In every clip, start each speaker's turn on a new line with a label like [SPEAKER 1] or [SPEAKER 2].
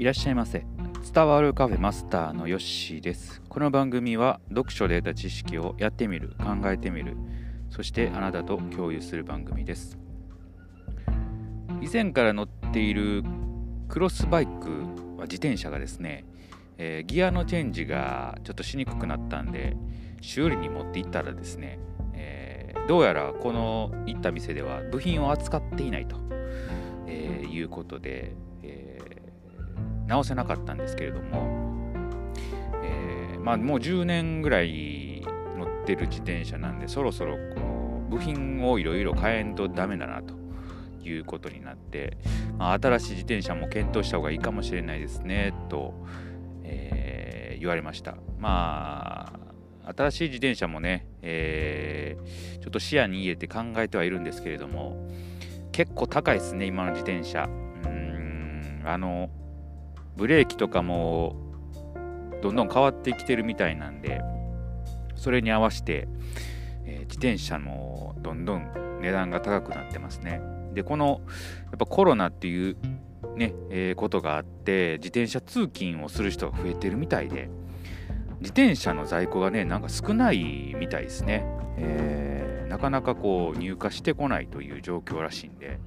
[SPEAKER 1] いらっしゃいませ。伝わるカフェマスターのヨッシーです。この番組は読書で得た知識をやってみる考えてみる。そしてあなたと共有する番組です。以前から乗っているクロスバイクは自転車がですね、えー、ギアのチェンジがちょっとしにくくなったんで修理に持って行ったらですね、えー、どうやらこの行った店では部品を扱っていないと、えー、いうことで、直せなかったんですけれども、えまあ、もう10年ぐらい乗ってる自転車なんでそろそろこう部品をいろいろ変えんとダメだなということになって、まあ、新しい自転車も検討した方がいいかもしれないですねと、えー、言われました。まあ新しい自転車もね、えー、ちょっと視野に入れて考えてはいるんですけれども結構高いですね今の自転車。うんあのブレーキとかもどんどん変わってきてるみたいなんでそれに合わせて、えー、自転車もどんどん値段が高くなってますね。でこのやっぱコロナっていうね、えー、ことがあって自転車通勤をする人が増えてるみたいで自転車の在庫がねなんか少ないみたいですね、えー、なかなかこう入荷してこないという状況らしいんで、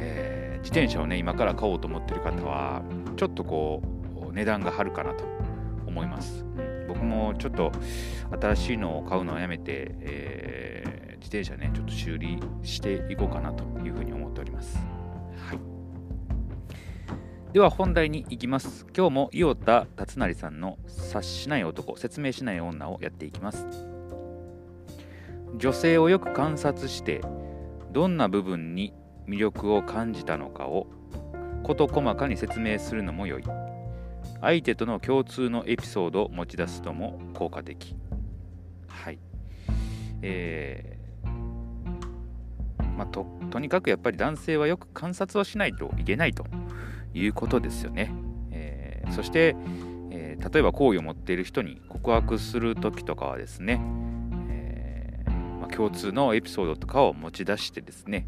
[SPEAKER 1] えー、自転車をね今から買おうと思ってる方はちょっとこう値段が張るかなと思います、うん、僕もちょっと新しいのを買うのをやめて、えー自転車ねちょっと修理していこうかなというふうに思っております。はい、では本題に行きます。今日も伊予田達成さんの察しない男、説明しない女をやっていきます。女性をよく観察してどんな部分に魅力を感じたのかを事細かに説明するのも良い。相手との共通のエピソードを持ち出すのも効果的。はい。えーまあ、ととにかくやっぱり男性はよく観察をしないといけないということですよね。えー、そして、えー、例えば好意を持っている人に告白する時とかはですね、え、ま、共通のエピソードとかを持ち出してですね、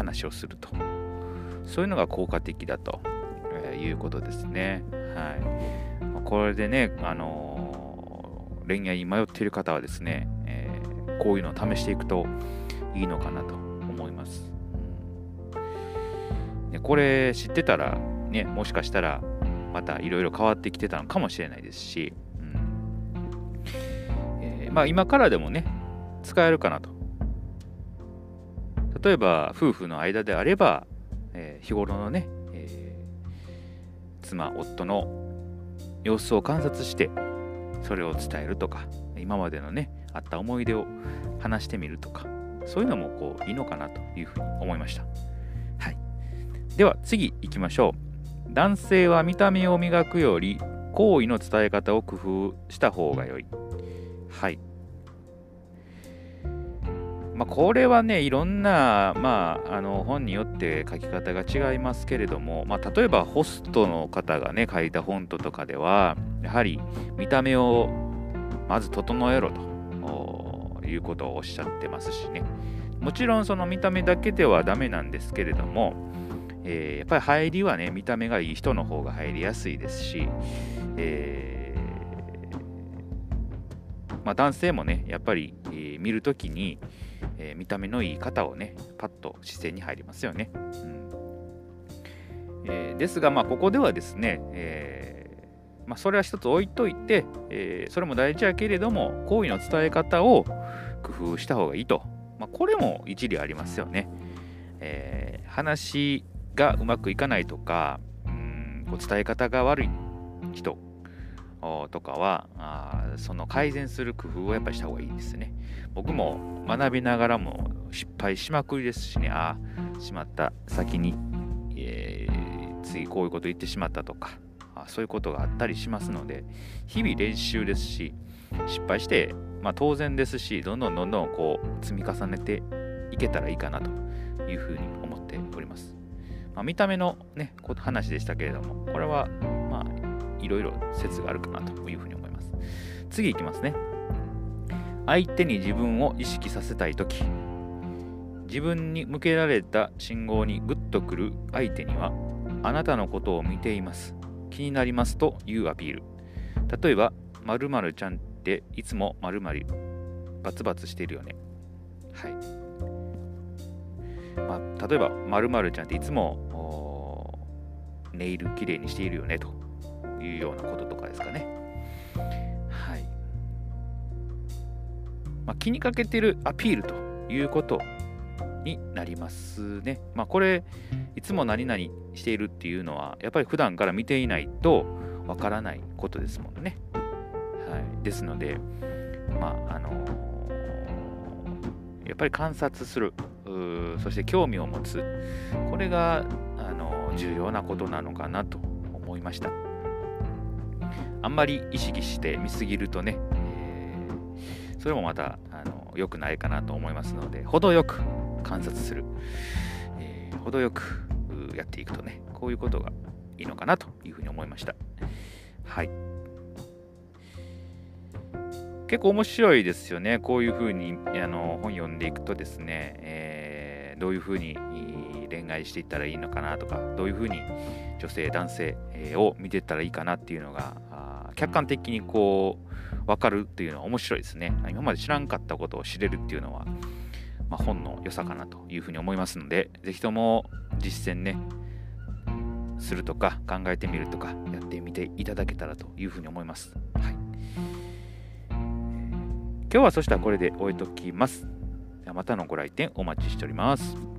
[SPEAKER 1] 話をするとそういうのが効果的だとえいうことですね。はい、これでね、あの恋愛に迷っている方はですね、こういうのを試していくといいのかなと思います。ね、これ知ってたら、ね、もしかしたらまたいろいろ変わってきてたのかもしれないですし、うんえー、まあ、今からでもね、使えるかなと。例えば、夫婦の間であれば、えー、日頃のね、えー、妻、夫の様子を観察して、それを伝えるとか、今までのね、あった思い出を話してみるとか、そういうのもこういいのかなというふうに思いました。はい。では次行きましょう。男性は見た目を磨くより行為の伝え方を工夫した方が良い。はい。まあ、これはね、いろんな、まあ、あの本によって書き方が違いますけれども、まあ、例えばホストの方がね、書いた本とかでは、やはり見た目をまず整えろと。いうことをおっしゃってますしね。もちろんその見た目だけではダメなんですけれども、えー、やっぱり入りはね、見た目がいい人の方が入りやすいですし、えー、まあ、男性もね、やっぱり、えー、見るときに、え見た目のいい方をね、パッと視線に入りますよね。うんえですが、まあ、ここではですね、えまあ、それは一つ置いといて、えそれも大事やけれども、行為の伝え方を、工夫した方がいいと。まあ、これも一理ありますよね。え、話がうまくいかないとか、うんこう伝え方が悪い人とかはあその改善する工夫をやっぱりした方がいいですね。僕も学びながらも失敗しまくりですしね、ああ、しまった、先に、えー、次こういうこと言ってしまったとか、あそういうことがあったりしますので、日々練習ですし、失敗してまあ、当然ですし、どんどんどんどんこう積み重ねていけたらいいかなというふうに思っております。まあ、見た目のね、話でしたけれども、これはいろいろ説があるかなというふうに思います。次いきますね。相手に自分を意識させたいとき、自分に向けられた信号にグッとくる相手にはあなたのことを見ています。気になりますというアピール。例えば〇〇ちゃんっていつも〇〇バツバツしてるよね。はい。まあ、例えば〇〇ちゃんっていつもネイルきれいにしているよねと。いうようなこととかですかねはいまあ、気にかけてるアピールということになりますね。まあ、これ、いつも何々しているっていうのは、やっぱり普段から見ていないとわからないことですもんね。はい、ですので、まあ、あのー、やっぱり観察する、そして興味を持つ、これが、あのー、重要なことなのかなと思いました。あんまり意識して見すぎるとね、えー、それもまたあの良くないかなと思いますので、程よく観察する、えー、程よくやっていくとね、こういうことがいいのかなというふうに思いました。はい。結構面白いですよね。こういうふうにあの本読んでいくとですね、えー、どういうふうに恋愛していったらいいのかなとか、どういうふうに女性、男性を見ていったらいいかなっていうのが、客観的にこう、分かるっていうのは面白いですね。今まで知らんかったことを知れるっていうのは、まあ、本の良さかなというふうに思いますので、ぜひとも実践ね、するとか考えてみるとかやってみていただけたらというふうに思います。はい、今日はそしたらこれで終えときますでは。またのご来店お待ちしております。